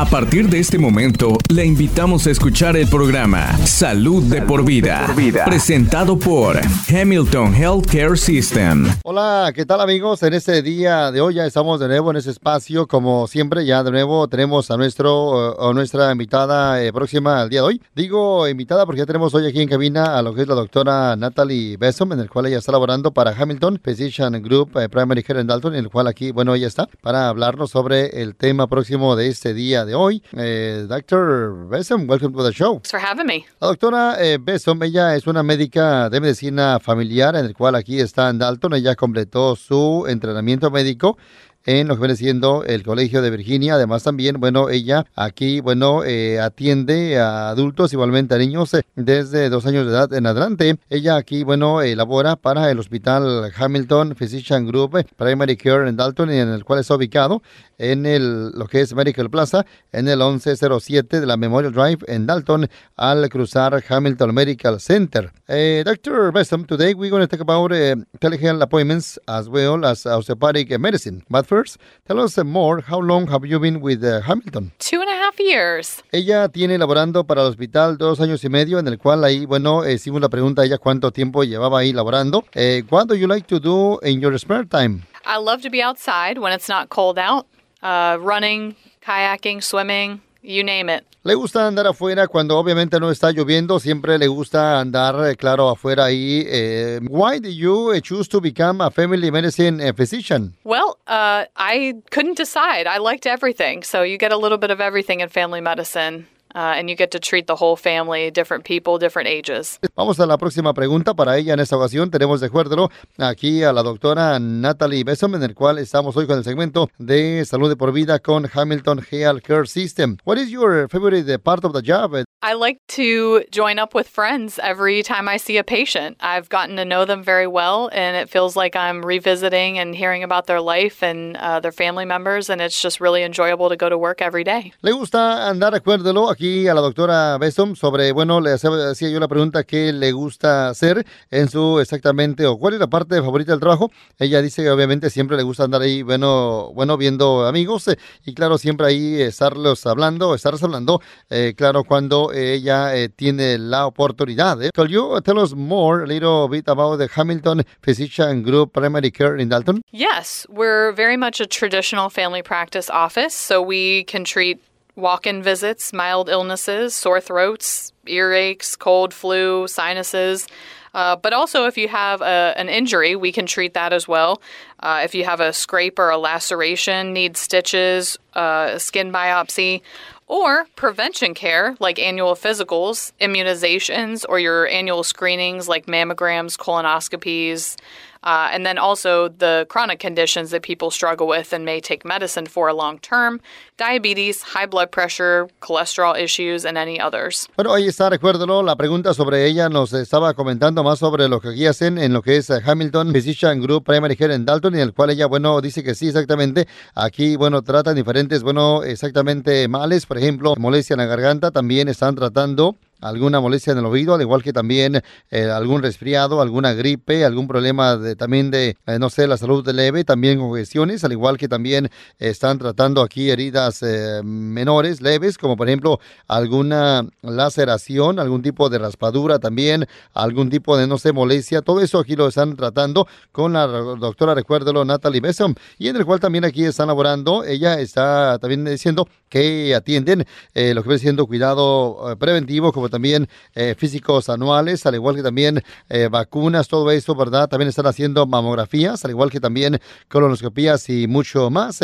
A partir de este momento, le invitamos a escuchar el programa Salud, de, por vida, presentado por Hamilton Healthcare System. Hola, ¿qué tal amigos? En este día de hoy ya estamos de nuevo en ese espacio, como siempre, ya de nuevo tenemos a nuestro a nuestra invitada eh, próxima al día de hoy. Digo invitada porque ya tenemos hoy aquí en cabina a lo que es la doctora Natalie Bessom, en el cual ella está laborando para Hamilton Physician Group eh, Primary Care en Dalton, en el cual aquí, bueno, ella está para hablarnos sobre el tema próximo de este día de hoy. Eh, Dr. Welcome to the show. Thanks for having me. La doctora eh, ella es una médica de medicina familiar, en el cual aquí está en Dalton. Ella completó su entrenamiento médico en lo que viene siendo el Colegio de Virginia. Además también, bueno, ella aquí, bueno, eh, atiende a adultos, igualmente a niños eh, desde dos años de edad en adelante. Ella aquí, bueno, elabora para el Hospital Hamilton Physician Group eh, Primary Care en Dalton, en el cual está ubicado en el, lo que es Medical Plaza, en el 1107 de la Memorial Drive en Dalton, al cruzar Hamilton Medical Center. Uh, Dr. Today we're going to talk about uh, telehealth appointments as well as osteopathic medicine. But first, tell us more, how long have you been with uh, Hamilton? Two and a half years. Ella tiene laborando para el hospital dos años y medio, en el cual ahí, bueno, eh, hicimos la pregunta a ella cuánto tiempo llevaba ahí laborando. Eh, what do you like to do in your spare time? I love to be outside when it's not cold out, uh, running, kayaking, swimming, you name it. Le gusta andar afuera cuando obviamente no está lloviendo, siempre le gusta andar, eh, claro, afuera ahí. Eh, why did you eh, choose to become a family medicine eh, physician? Well, uh, I couldn't decide. I liked everything. So you get a little bit of everything in family medicine. Uh, and you get to treat the whole family, different people, different ages. Vamos a la próxima pregunta para ella en esta ocasión. Tenemos de acuerdo aquí a la doctora Natalie Bessom, en el cual estamos hoy con el segmento de salud de por vida con Hamilton Health Care System. What is your favorite part of the job? I like to join up with friends every time I see a patient. I've gotten to know them very well, and it feels like I'm revisiting and hearing about their life and uh, their family members, and it's just really enjoyable to go to work every day. Le gusta andar, acuérdelo, aquí a la doctora Bessom sobre, bueno, le hacía yo la pregunta qué le gusta hacer en su exactamente, o cuál es la parte favorita del trabajo. Ella dice que obviamente siempre le gusta andar ahí, bueno, bueno viendo amigos, eh, y claro, siempre ahí estarlos hablando, estarles hablando, eh, claro, cuando ella eh, tiene la oportunidad. Eh. Could you tell us more, a little bit about the Hamilton Physician Group Primary Care in Dalton? Yes, we're very much a traditional family practice office, so we can treat walk in visits, mild illnesses, sore throats, earaches, cold, flu, sinuses. Uh, but also, if you have a, an injury, we can treat that as well. Uh, if you have a scrape or a laceration, need stitches, uh, skin biopsy, or prevention care like annual physicals, immunizations, or your annual screenings like mammograms, colonoscopies. Uh, and then also the chronic conditions that people struggle with and may take medicine for long term diabetes, high blood pressure, cholesterol issues, and any others. Bueno, ahí está, recuérdelo, la pregunta sobre ella nos estaba comentando más sobre lo que aquí hacen en lo que es eh, Hamilton Physician Group Primary Care en Dalton, en el cual ella, bueno, dice que sí, exactamente. Aquí, bueno, tratan diferentes, bueno, exactamente males, por ejemplo, molestia en la garganta, también están tratando alguna molestia en el oído, al igual que también eh, algún resfriado, alguna gripe, algún problema de, también de, eh, no sé, la salud leve, también congestiones, al igual que también están tratando aquí heridas eh, menores, leves, como por ejemplo alguna laceración, algún tipo de raspadura también, algún tipo de, no sé, molestia, todo eso aquí lo están tratando con la doctora, recuérdelo, Natalie Besson, y en el cual también aquí están laborando, ella está también diciendo que atienden lo que viene siendo cuidado preventivo, como también eh, físicos anuales, al igual que también eh, vacunas, todo eso, ¿verdad? También están haciendo mamografías, al igual que también colonoscopías y mucho más.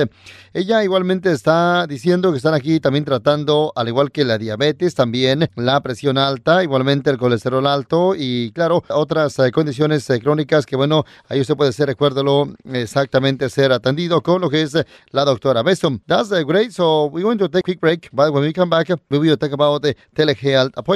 Ella igualmente está diciendo que están aquí también tratando, al igual que la diabetes, también la presión alta, igualmente el colesterol alto y, claro, otras eh, condiciones eh, crónicas que, bueno, ahí usted puede ser, recuérdalo, exactamente ser atendido con lo que es la doctora Besson. That's great. So we're going to take a quick break, but when we come back, we will talk about the telehealth appointment.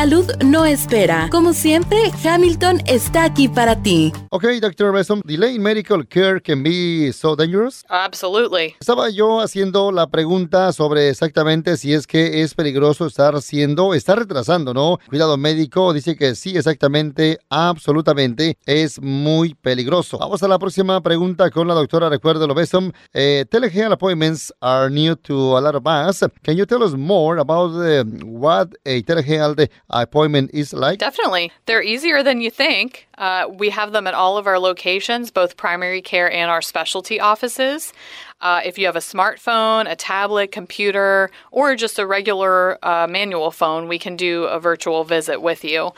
Salud no espera. Como siempre, Hamilton está aquí para ti. Ok, Dr. Besom, delay medical care can be so dangerous. Absolutely. Estaba yo haciendo la pregunta sobre exactamente si es que es peligroso estar haciendo, estar retrasando, ¿no? Cuidado médico dice que sí, exactamente, absolutamente, es muy peligroso. Vamos a la próxima pregunta con la doctora. Recuerdo, Besom. Eh, telehealth appointments are new to a lot of us. Can you tell us more about uh, what a telehealth appointment is like? Definitely. They're easier than you think. Uh, we have them at all of our locations, both primary care and our specialty offices. Uh, if you have a smartphone, a tablet, computer, or just a regular uh, manual phone, we can do a virtual visit with you.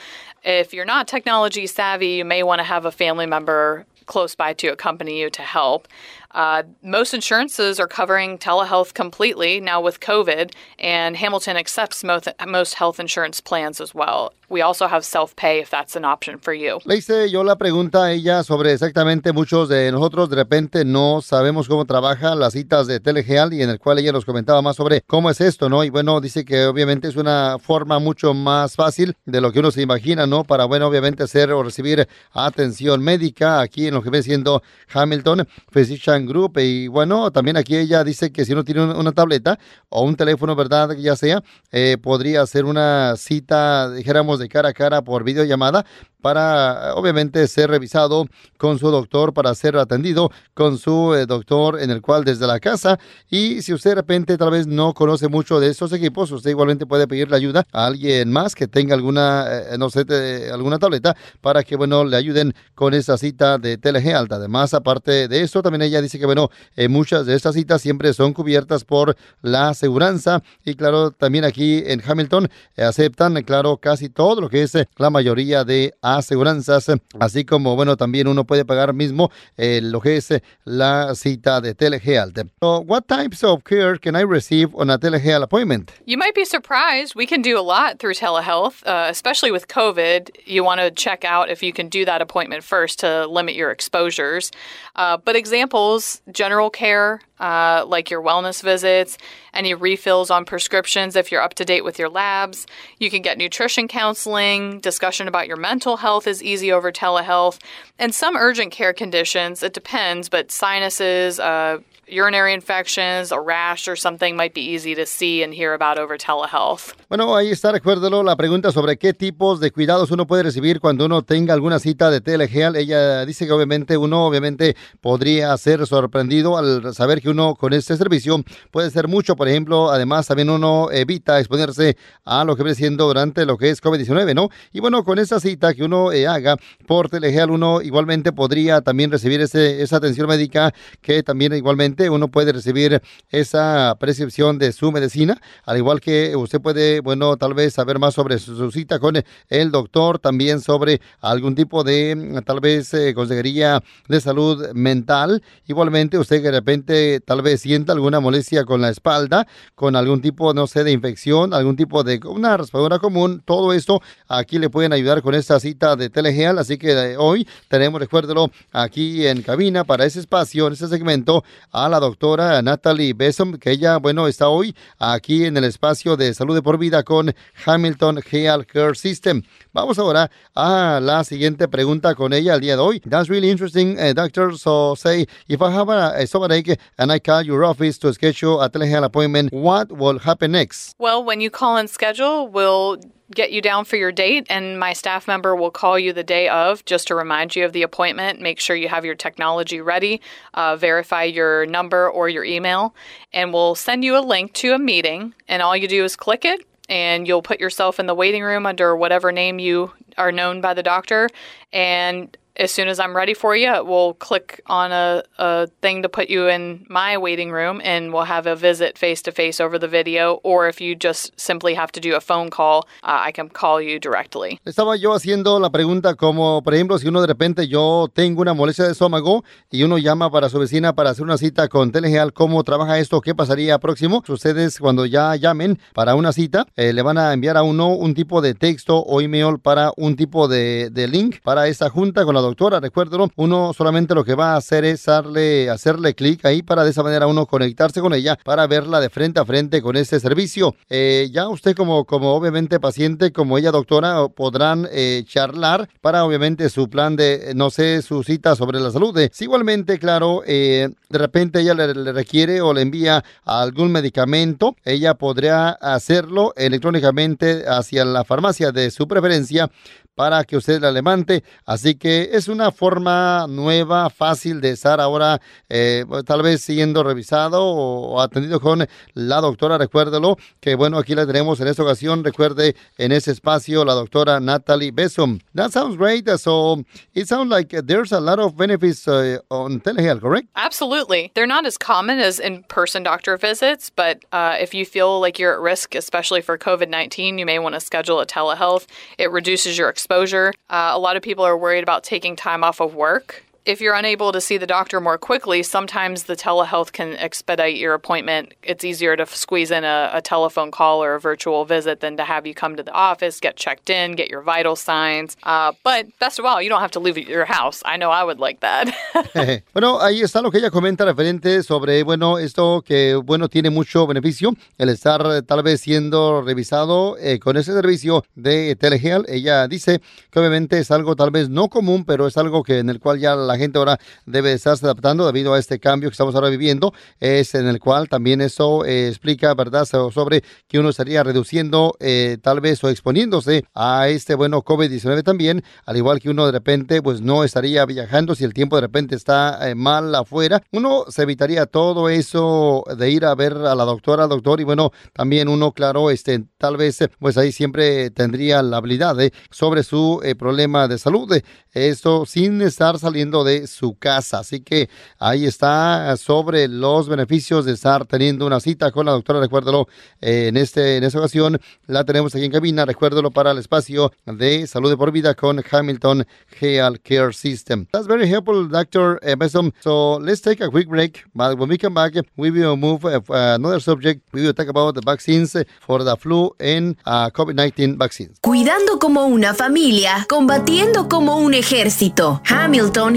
If you're not technology savvy, you may want to have a family member close by to accompany you to help. Uh, most insurances are covering telehealth completely now with COVID, and Hamilton accepts most, most health insurance plans as well. We also have self-pay if that's an option for you. Le hice yo la pregunta a ella sobre exactamente muchos de nosotros de repente no sabemos cómo trabaja las citas de telehealth y en el cual ella nos comentaba más sobre cómo es esto, ¿no? Y bueno, dice que obviamente es una forma mucho más fácil de lo que uno se imagina, ¿no? Para, bueno, obviamente hacer o recibir atención médica aquí en lo que ve siendo Hamilton Physician Group. Y bueno, también aquí ella dice que si uno tiene una tableta o un teléfono, ¿verdad? Ya sea, eh, podría hacer una cita, dijéramos, de cara a cara por videollamada para obviamente ser revisado con su doctor, para ser atendido con su eh, doctor en el cual desde la casa. Y si usted de repente tal vez no conoce mucho de estos equipos, usted igualmente puede pedirle ayuda a alguien más que tenga alguna, eh, no sé, alguna tableta para que, bueno, le ayuden con esa cita de telehealth. Además, aparte de eso, también ella dice que, bueno, eh, muchas de estas citas siempre son cubiertas por la aseguranza. Y claro, también aquí en Hamilton aceptan, claro, casi todo lo que es la mayoría de aseguranzas, así como, bueno, también uno puede pagar mismo eh, lo que es eh, la cita de telehealth. So, what types of care can I receive on a telehealth appointment? You might be surprised. We can do a lot through telehealth, uh, especially with COVID. You want to check out if you can do that appointment first to limit your exposures. Uh, but examples, general care, uh, like your wellness visits, any refills on prescriptions if you're up to date with your labs. You can get nutrition counseling, discussion about your mental health is easy over telehealth, and some urgent care conditions, it depends, but sinuses, uh, urinary infections, a rash or something might be easy to see and hear about over telehealth. Bueno, ahí está, recuérdelo, la pregunta sobre qué tipos de cuidados uno puede recibir cuando uno tenga alguna cita de telehealth. Ella dice que obviamente uno obviamente podría ser sorprendido al saber que uno con este servicio puede ser mucho. Por ejemplo, además también uno evita exponerse a lo que viene siendo durante lo que es COVID-19, ¿no? Y bueno, con esa cita que uno eh, haga por telehealth, uno igualmente podría también recibir ese, esa atención médica que también igualmente uno puede recibir esa prescripción de su medicina, al igual que usted puede, bueno, tal vez saber más sobre su, cita con el doctor, también sobre algún tipo de, tal vez, eh, consejería de salud mental. Igualmente, usted que de repente tal vez sienta alguna molestia con la espalda, con algún tipo, no sé, de infección, algún tipo de una raspadura común, todo esto aquí le pueden ayudar con esta cita de telegeal. Así que eh, hoy tenemos, recuérdelo, aquí en cabina para ese espacio, en ese segmento, a la doctora Natalie Besom, que ella, bueno, está hoy aquí en el espacio de salud de por vida con Hamilton Health Care System. Vamos ahora a la siguiente pregunta con ella el día de hoy. That's really interesting, uh, doctor. So say, if I have a, a stomachache and I call your office to schedule a telehealth appointment, what will happen next? Well, when you call and schedule, we'll get you down for your date, and my staff member will call you the day of just to remind you of the appointment. Make sure you have your technology ready, uh, verify your number or your email, and we'll send you a link to a meeting. And all you do is click it, and you'll put yourself in the waiting room under whatever name you are known by the doctor. And as soon as I'm ready for you, we'll click on a, a thing to put you in my waiting room and we'll have a visit face to face over the video. Or if you just simply have to do a phone call, uh, I can call you directly. Estaba yo haciendo la pregunta como, por ejemplo, si uno de repente yo tengo una molestia de estómago y uno llama para su vecina para hacer una cita con Telegeal, ¿cómo trabaja esto? ¿Qué pasaría próximo? Ustedes cuando ya llamen para una cita, eh, le van a enviar a uno un tipo de texto o email para un tipo de, de link para esta junta con la doctora. Recuérdelo, uno solamente lo que va a hacer es darle, hacerle clic ahí para de esa manera uno conectarse con ella para verla de frente a frente con este servicio. Eh, ya usted como, como obviamente paciente, como ella doctora, podrán eh, charlar para obviamente su plan de, no sé, su cita sobre la salud. Si igualmente, claro, eh, de repente ella le, le requiere o le envía algún medicamento, ella podría hacerlo electrónicamente hacia la farmacia de su preferencia para que usted la levante. Así que es una forma nueva, fácil de estar ahora, eh, tal vez siendo revisado o, atendido con la doctora. Recuérdelo que, bueno, aquí la tenemos en esta ocasión. Recuerde en ese espacio la doctora Natalie Besum. That sounds great. So it sounds like there's a lot of benefits uh, on telehealth, correct? Absolutely. They're not as common as in person doctor visits, but uh, if you feel like you're at risk, especially for COVID 19, you may want to schedule a telehealth. It reduces your exposure. Uh, a lot of people are worried about taking time off of work. If you're unable to see the doctor more quickly, sometimes the telehealth can expedite your appointment. It's easier to squeeze in a, a, telephone call or a virtual visit than to have you come to the office, get checked in, get your vital signs. Uh, but best of all, you don't have to leave your house. I know I would like that. bueno, ahí está lo que ella comenta referente sobre, bueno, esto que, bueno, tiene mucho beneficio, el estar tal vez siendo revisado eh, con ese servicio de telehealth. Ella dice que obviamente es algo tal vez no común, pero es algo que en el cual ya la gente ahora debe estarse adaptando debido a este cambio que estamos ahora viviendo, es en el cual también eso eh, explica, ¿verdad?, sobre que uno estaría reduciendo eh, tal vez o exponiéndose a este, bueno, COVID-19 también, al igual que uno de repente, pues no estaría viajando si el tiempo de repente está eh, mal afuera, uno se evitaría todo eso de ir a ver a la doctora, doctor, y bueno, también uno, claro, este, tal vez, pues ahí siempre tendría la habilidad sobre su problema de salud, esto sin estar saliendo de su casa. Así que ahí está sobre los beneficios de estar teniendo una cita con la doctora. Recuérdalo, eh, en, este, en esta ocasión la tenemos aquí en cabina. Recuérdalo para el espacio de salud de por vida con Hamilton Health Care System. That's very helpful, Dr. Besom. So let's take a quick break. But when we come back, we will move uh, another subject. We will talk about the vaccines for the flu and uh, COVID-19 vaccines. Cuidando como una familia, combatiendo como un ejército. Hamilton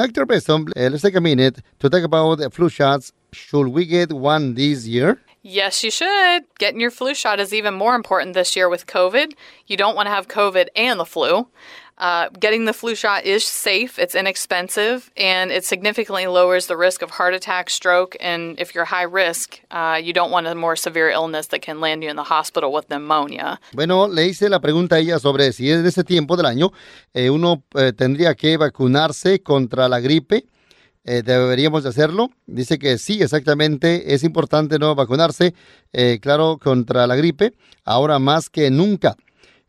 Dr. Besson, eh, let's take a minute to talk about the flu shots Should we get one this year? Yes, you should. Getting your flu shot is even more important this year with COVID. You don't want to have COVID and the flu. Uh, getting the flu shot is safe, it's inexpensive, and it significantly lowers the risk of heart attack, stroke, and if you're high risk, uh, you don't want a more severe illness that can land you in the hospital with pneumonia. Bueno, le hice la pregunta a ella sobre si en ese tiempo del año eh, uno eh, tendría que vacunarse contra la gripe. Eh, deberíamos de hacerlo. Dice que sí, exactamente, es importante no vacunarse, claro, contra la gripe, ahora más que nunca.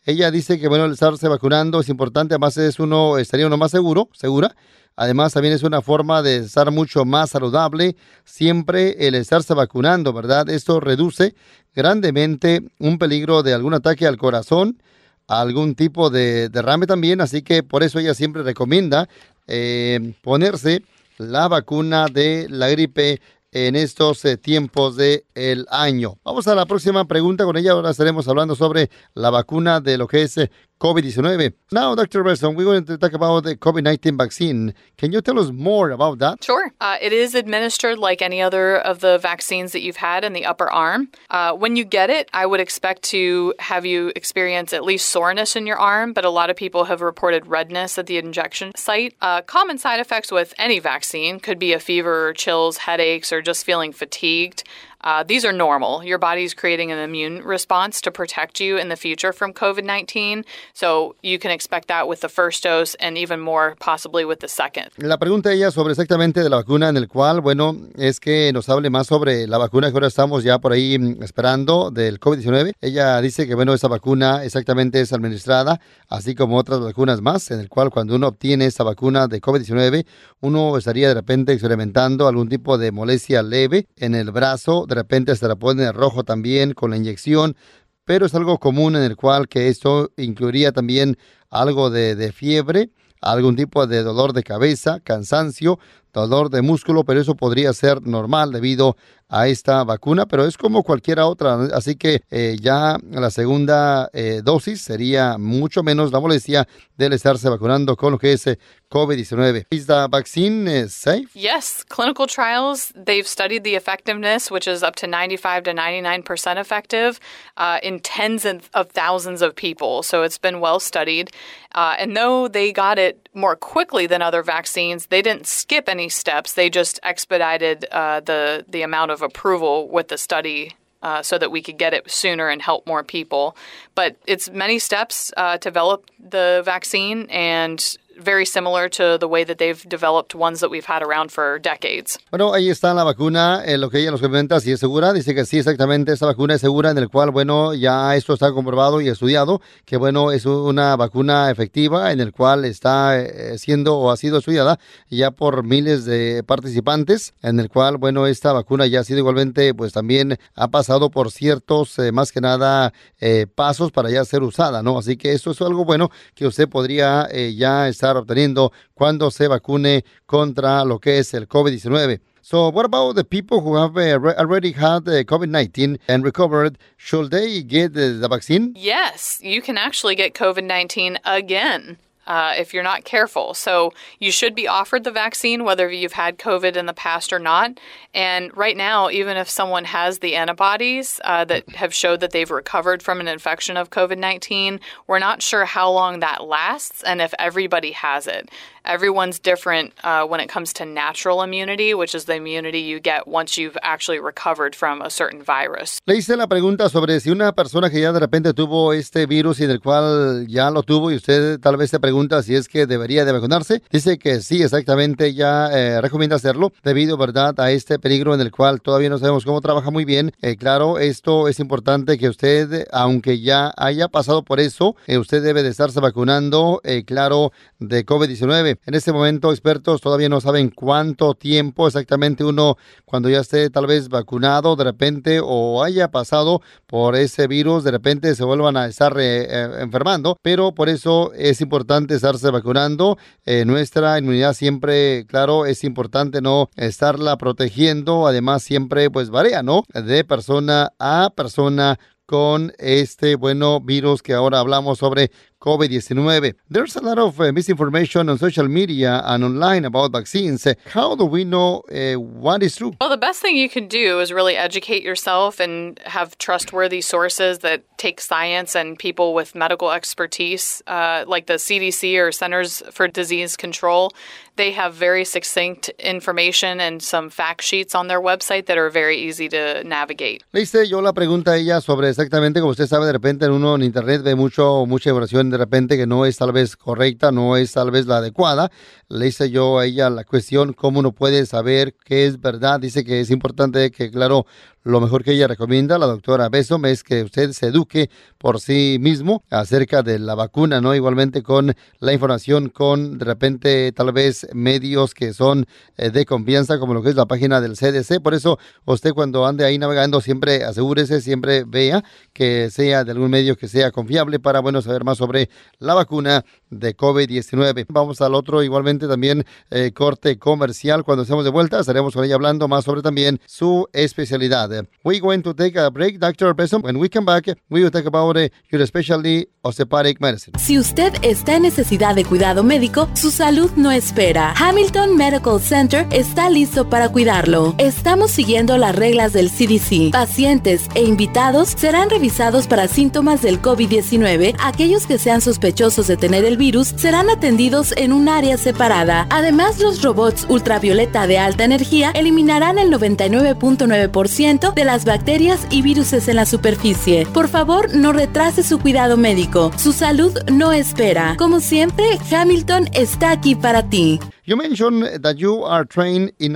Ella dice que, bueno, el estarse vacunando es importante, además es uno, estaría uno más seguro, segura. Además, también es una forma de estar mucho más saludable, siempre el estarse vacunando, ¿verdad? Esto reduce grandemente un peligro de algún ataque al corazón, algún tipo de derrame también, así que por eso ella siempre recomienda eh, ponerse la vacuna de la gripe en estos eh, tiempos del el año. Vamos a la próxima pregunta con ella. Ahora estaremos hablando sobre la vacuna de lo que es eh, COVID-19. Now, Dr. Besson, we're going to talk about the COVID-19 vaccine. Can you tell us more about that? Sure. Uh, it is administered like any other of the vaccines that you've had in the upper arm. Uh, when you get it, I would expect to have you experience at least soreness in your arm, but a lot of people have reported redness at the injection site. Uh, common side effects with any vaccine could be a fever chills, headaches, or just feeling fatigued. Uh, these are normal. Your body's creating an immune response to protect you in the future from COVID 19. So you can expect that with the first dose and even more possibly with the second. La pregunta ella sobre exactamente de la vacuna en el cual, bueno, es que nos hable más sobre la vacuna que ahora estamos ya por ahí mm, esperando del COVID-19. Ella dice que, bueno, esa vacuna exactamente es administrada, así como otras vacunas más, en el cual cuando uno obtiene esa vacuna de COVID-19, uno estaría de repente experimentando algún tipo de molestia leve en el brazo de repente se la pone rojo también con la inyección, pero es algo común en el cual que esto incluiría también algo de, de fiebre, algún tipo de dolor de cabeza, cansancio, dolor de músculo, pero eso podría ser normal debido a esta vacuna, pero es como cualquier otra, así que eh, ya la segunda eh, dosis sería mucho menos la molestia del estarse vacunando con lo que es eh, COVID-19. Is the vaccine uh, safe? Yes, clinical trials, they've studied the effectiveness, which is up to 95 to 99% effective uh, in tens of thousands of people. So it's been well studied. Uh, and though they got it more quickly than other vaccines, they didn't skip any steps. They just expedited uh, the, the amount of approval with the study uh, so that we could get it sooner and help more people. But it's many steps uh, to develop the vaccine, and very similar to the way that they've developed ones that we've had around for decades. Bueno, ahí está la vacuna, eh, lo que ella nos comenta, si es segura, dice que sí, exactamente, esa vacuna es segura, en el cual, bueno, ya esto está comprobado y estudiado, que bueno, es una vacuna efectiva, en el cual está eh, siendo o ha sido estudiada ya por miles de participantes, en el cual, bueno, esta vacuna ya ha sido igualmente, pues también ha pasado por ciertos, eh, más que nada, eh, pasos para ya ser usada, ¿no? Así que esto es algo bueno que usted podría eh, ya estar obteniendo cuando se vacune contra lo que es el COVID-19. So, what about the people who have uh, already had uh, COVID-19 and recovered? Should they get the, the vaccine? Yes, you can actually get COVID 19 again. Uh, if you're not careful. So, you should be offered the vaccine whether you've had COVID in the past or not. And right now, even if someone has the antibodies uh, that have showed that they've recovered from an infection of COVID 19, we're not sure how long that lasts and if everybody has it. Everyone's different uh, when it comes to natural immunity, which is the immunity you get once you've actually recovered from a certain virus. Le hice la pregunta sobre si una persona que ya de repente tuvo este virus y del cual ya lo tuvo y usted tal vez se pregunta si es que debería de vacunarse. Dice que sí, exactamente, ya eh, recomienda hacerlo debido, ¿verdad?, a este peligro en el cual todavía no sabemos cómo trabaja muy bien. Eh, claro, esto es importante que usted, aunque ya haya pasado por eso, eh, usted debe de estarse vacunando, eh, claro, de COVID-19. En este momento, expertos todavía no saben cuánto tiempo exactamente uno, cuando ya esté tal vez vacunado de repente o haya pasado por ese virus, de repente se vuelvan a estar eh, eh, enfermando. Pero por eso es importante estarse vacunando. Eh, nuestra inmunidad siempre, claro, es importante no estarla protegiendo. Además, siempre pues varía, ¿no? De persona a persona con este bueno virus que ahora hablamos sobre COVID-19. There's a lot of uh, misinformation on social media and online about vaccines. How do we know uh, what is true? Well, the best thing you can do is really educate yourself and have trustworthy sources that take science and people with medical expertise, uh, like the CDC or Centers for Disease Control. They have very succinct information and some fact sheets on their website that are very easy to navigate. Le hice yo la pregunta a ella sobre exactamente, como usted sabe, de repente en uno en internet ve mucho, mucha información de repente que no es tal vez correcta, no es tal vez la adecuada. Le hice yo a ella la cuestión, cómo uno puede saber qué es verdad. Dice que es importante que, claro, lo mejor que ella recomienda, la doctora Besom, es que usted se eduque por sí mismo acerca de la vacuna, ¿no? Igualmente con la información, con de repente tal vez medios que son eh, de confianza, como lo que es la página del CDC. Por eso, usted cuando ande ahí navegando, siempre asegúrese, siempre vea que sea de algún medio que sea confiable para, bueno, saber más sobre la vacuna de COVID-19. Vamos al otro, igualmente también eh, corte comercial. Cuando estemos de vuelta, estaremos con ella hablando más sobre también su especialidad. Osteopatía. We're going to take a break, Dr. Besson. When we come back, we will talk about uh, your specialty osteopathic medicine. Si usted está en necesidad de cuidado médico, su salud no espera. Hamilton Medical Center está listo para cuidarlo. Estamos siguiendo las reglas del CDC. Pacientes e invitados serán revisados para síntomas del COVID-19. Aquellos que sean sospechosos de tener el virus serán atendidos en un área separada. Además, los robots ultravioleta de alta energía eliminarán el 99.9% de las bacterias y virus en la superficie. Por favor, no retrase su cuidado médico. Su salud no espera. Como siempre, Hamilton está aquí para ti. You mentioned that you are trained in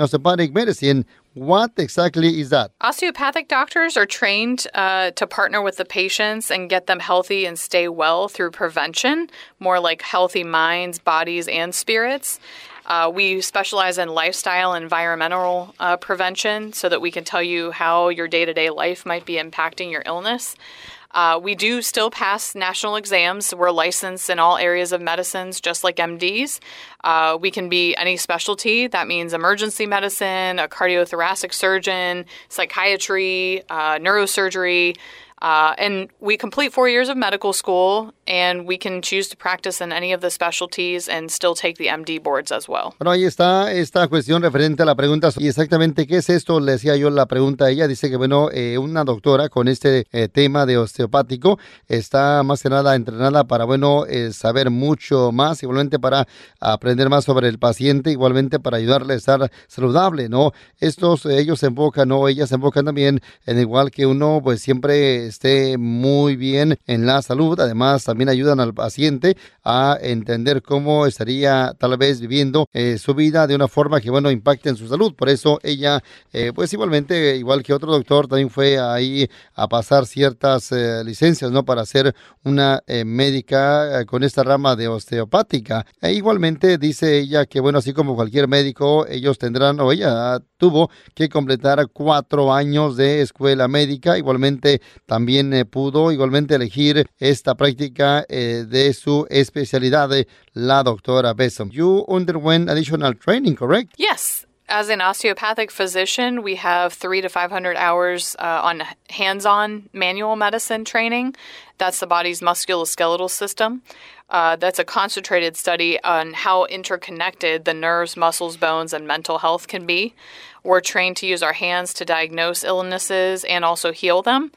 medicine. What exactly is that? Osteopathic doctors are trained uh, to partner with the patients and get them healthy and stay well through prevention, more like healthy minds, bodies, and spirits. Uh, we specialize in lifestyle and environmental uh, prevention so that we can tell you how your day to day life might be impacting your illness. Uh, we do still pass national exams. We're licensed in all areas of medicines, just like MDs. Uh, we can be any specialty. That means emergency medicine, a cardiothoracic surgeon, psychiatry, uh, neurosurgery. Uh, and we complete four years of medical school, and we can choose to practice in any of the specialties and still take the MD boards as well. Bueno, ahí está esta cuestión referente a la pregunta. Y exactamente qué es esto, le decía yo la pregunta a ella. Dice que, bueno, eh, una doctora con este eh, tema de osteopático está más que nada entrenada para, bueno, eh, saber mucho más, igualmente para aprender más sobre el paciente, igualmente para ayudarle a estar saludable, ¿no? Estos, ellos se enfocan, ¿no? Ellas se enfocan también en igual que uno, pues siempre esté muy bien en la salud. Además, también ayudan al paciente a entender cómo estaría tal vez viviendo eh, su vida de una forma que, bueno, impacte en su salud. Por eso ella, eh, pues igualmente, igual que otro doctor, también fue ahí a pasar ciertas eh, licencias, ¿no? Para ser una médica con esta rama de osteopática. E igualmente dice ella que, bueno, así como cualquier médico, ellos tendrán, o ella tuvo que completar cuatro años de escuela médica. Igualmente, también pudo igualmente elegir esta práctica de su especialidad, la doctora Besson. You underwent additional training, correct? Yes. As an osteopathic physician, we have three to 500 hours uh, on hands on manual medicine training. That's the body's musculoskeletal system. Uh, that's a concentrated study on how interconnected the nerves, muscles, bones, and mental health can be. We're trained to use our hands to diagnose illnesses and also heal them.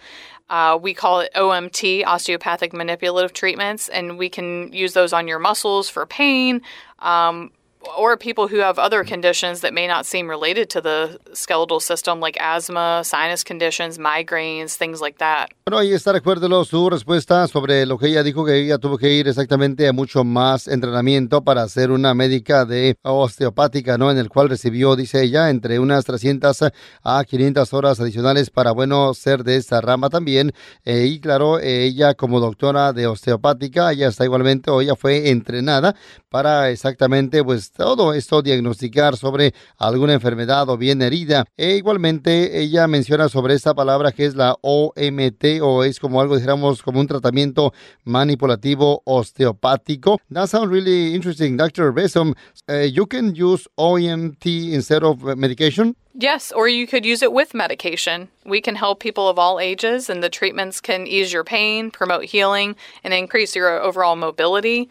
Uh, we call it OMT, osteopathic manipulative treatments, and we can use those on your muscles for pain, um, or people who have other conditions that may not seem related to the skeletal system, like asthma, sinus conditions, migraines, things like that. Bueno, ahí está, recuérdelo su respuesta sobre lo que ella dijo que ella tuvo que ir exactamente a mucho más entrenamiento para ser una médica de osteopática, ¿no? En el cual recibió, dice ella, entre unas 300 a 500 horas adicionales para, bueno, ser de esta rama también. Eh, y claro, ella como doctora de osteopática, ella está igualmente, o ella fue entrenada para exactamente, pues, todo esto, diagnosticar sobre alguna enfermedad o bien herida. E igualmente ella menciona sobre esta palabra que es la OMT o es como algo, dijéramos, como un tratamiento manipulativo osteopático. That sounds really interesting, Dr. Besom. Uh, you can use OMT instead of medication? Yes, or you could use it with medication. We can help people of all ages, and the treatments can ease your pain, promote healing, and increase your overall mobility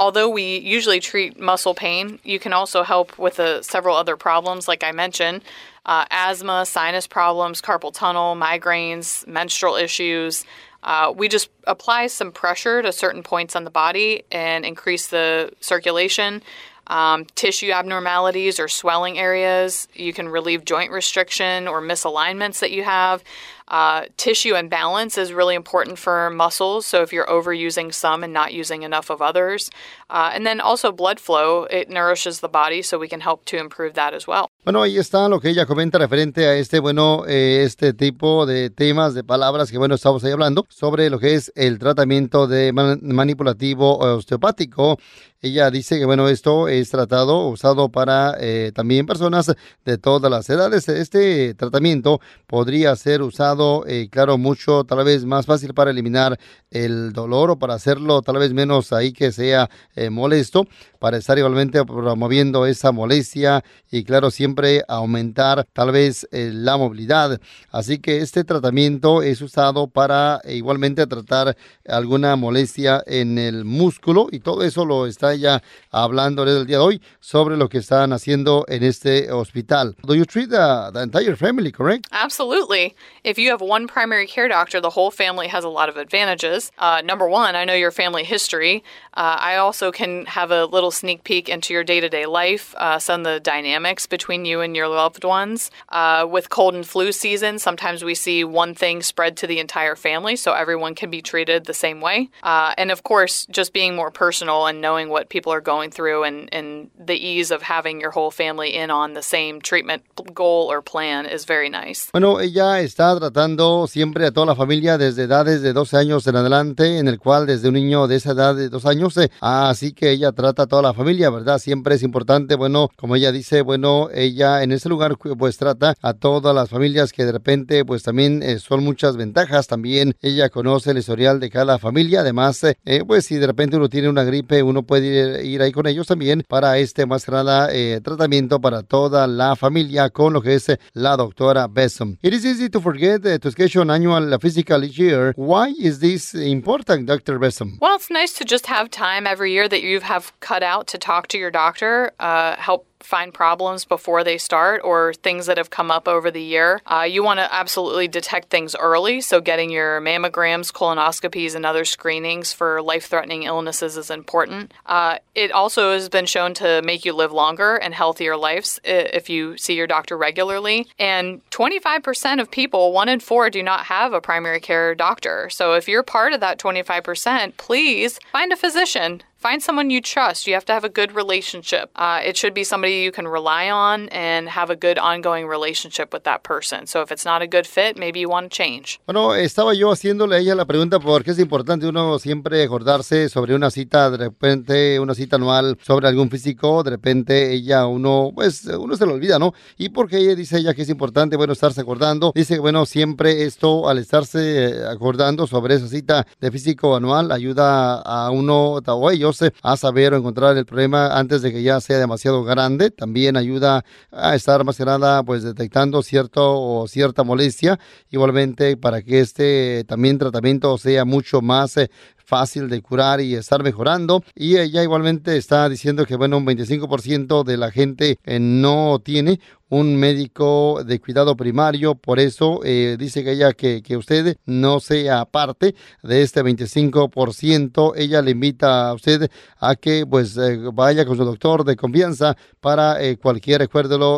although we usually treat muscle pain, you can also help with uh, several other problems, like I mentioned uh, asthma, sinus problems, carpal tunnel, migraines, menstrual issues. Uh, we just apply some pressure to certain points on the body and increase the circulation. Um, tissue abnormalities or swelling areas. You can relieve joint restriction or misalignments that you have. Uh, tissue and balance is really important for muscles. So if you're overusing some and not using enough of others, uh, and then also blood flow, it nourishes the body, so we can help to improve that as well. Bueno, ahí está lo que ella comenta referente a este, bueno, eh, este tipo de temas, de palabras que, bueno, estamos ahí hablando sobre lo que es el tratamiento de man manipulativo osteopático. Ella dice que, bueno, esto es tratado, usado para eh, también personas de todas las edades. Este tratamiento podría ser usado, eh, claro, mucho, tal vez más fácil para eliminar el dolor o para hacerlo tal vez menos ahí que sea eh, molesto, para estar igualmente promoviendo esa molestia y claro, siempre aumentar tal vez la movilidad. Así que este tratamiento es usado para igualmente tratar alguna molestia en el músculo y todo eso lo está ya hablando el día de hoy sobre lo que están haciendo en este hospital. Do you treat the, the entire family, correct? Absolutely. If you have one primary care doctor, the whole family has a lot of advantages. Uh, number one, I know your family history. Uh, I also can have a little sneak peek into your day to day life, uh, some of the dynamics between you and your loved ones. Uh, with cold and flu season, sometimes we see one thing spread to the entire family, so everyone can be treated the same way. Uh, and of course, just being more personal and knowing what people are going through and, and the ease of having your whole family in on the same treatment goal or plan is very nice. Bueno, ella está tratando siempre a toda la familia desde edades de 12 años en adelante, en el cual desde un niño de esa edad de 2 años, eh, así que ella trata a toda la familia, ¿verdad? Siempre es importante, bueno, como ella dice, bueno, ella en ese lugar pues trata a todas las familias que de repente pues también eh, son muchas ventajas, también ella conoce el historial de cada familia, además, eh, eh, pues si de repente uno tiene una gripe, uno puede ir, ir ahí con ellos también para este más que tratamiento para toda la familia con lo que es la doctora Besson. It is easy to forget schedule an annual physical year. Why is this important, Dr. Besson? Well, it's nice to just have time every year that you have cut out to talk to your doctor, uh, help find problems before they start or things that have come up over the year. Uh, you want to absolutely detect things early, so getting your mammograms, colonoscopies, and other screenings for life threatening illnesses is important. Uh, it also has been shown to make you live longer and healthier lives if you see your doctor regularly. And 25% of people, one in four, do not have a primary care doctor. So if you're part of that 25%, please find a physician Find someone you trust. You have to have a good relationship. Uh, it should be somebody you can rely on and have a good ongoing relationship with that person. So if it's not a good fit, maybe you want to change. Bueno, estaba yo haciéndole a ella la pregunta porque es importante uno siempre acordarse sobre una cita, de repente una cita anual sobre algún físico, de repente ella, uno, pues uno se lo olvida, ¿no? Y porque ella dice ella que es importante, bueno, estarse acordando. Dice bueno, siempre esto, al estarse acordando sobre esa cita de físico anual, ayuda a uno o ellos a saber o encontrar el problema antes de que ya sea demasiado grande. También ayuda a estar más que nada pues detectando cierto o cierta molestia. Igualmente para que este también tratamiento sea mucho más eh, fácil de curar y estar mejorando. Y ella igualmente está diciendo que, bueno, un 25% de la gente eh, no tiene un médico de cuidado primario, por eso eh, dice que ella que, que, usted no sea parte de este 25%, ella le invita a usted a que pues eh, vaya con su doctor de confianza para cualquier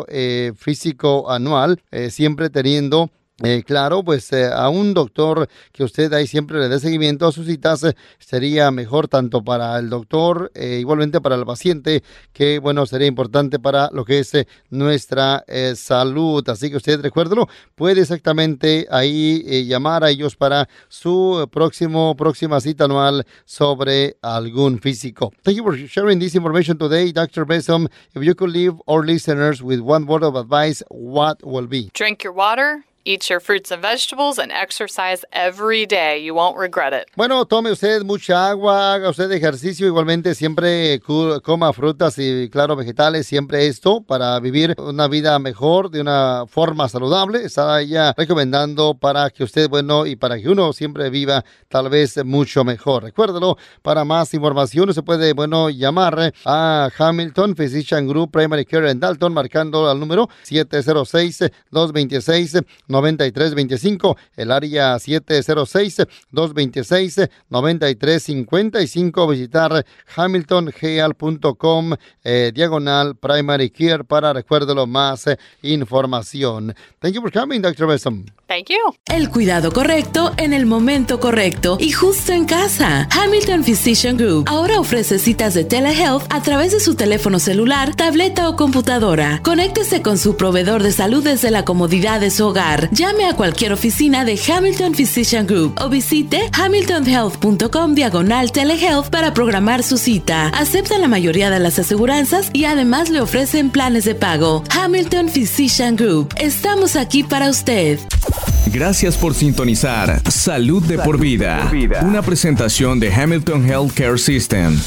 eh, físico anual, siempre teniendo eh, claro, pues eh, a un doctor que usted ahí siempre le dé seguimiento a sus citas eh, sería mejor tanto para el doctor, igualmente para el paciente, que bueno, sería importante para lo que es nuestra salud. Así que usted recuérdelo, puede exactamente ahí llamar a ellos para su próximo, próxima cita anual sobre algún físico. Thank you for sharing this information today, Dr. Besom. If you could leave our listeners with one word of advice, what will be? Drink your water. Eat your fruits and vegetables and exercise every day. You won't regret it. Bueno, tome usted mucha agua, haga usted ejercicio, igualmente siempre coma frutas y, claro, vegetales, siempre esto para vivir una vida mejor, de una forma saludable. Está ella recomendando para que usted, bueno, y para que uno siempre viva tal vez mucho mejor. Recuérdelo, para más información se puede, bueno, llamar a Hamilton Physician Group Primary Care en Dalton, marcando al número 706-226-9325, el área 706-226-9355, visitar hamiltongeal.com, eh, diagonal primary care, para, recuérdelo, más eh, información. Thank you for coming, Dr. Besom. Thank you. El cuidado correcto en el momento correcto y justo en casa. Hamilton Physician Group ahora ofrece citas de telehealth a través de su teléfono celular, tableta o computadora. Conéctese con su proveedor de salud desde la comodidad de su hogar. Llame a cualquier oficina de Hamilton Physician Group o visite hamiltonhealth.com diagonal telehealth para programar su cita. Aceptan la mayoría de las aseguranzas y además le ofrecen planes de pago. Hamilton Physician Group. Estamos aquí para usted. Gracias por sintonizar Salud de por vida, una presentación de Hamilton Healthcare System.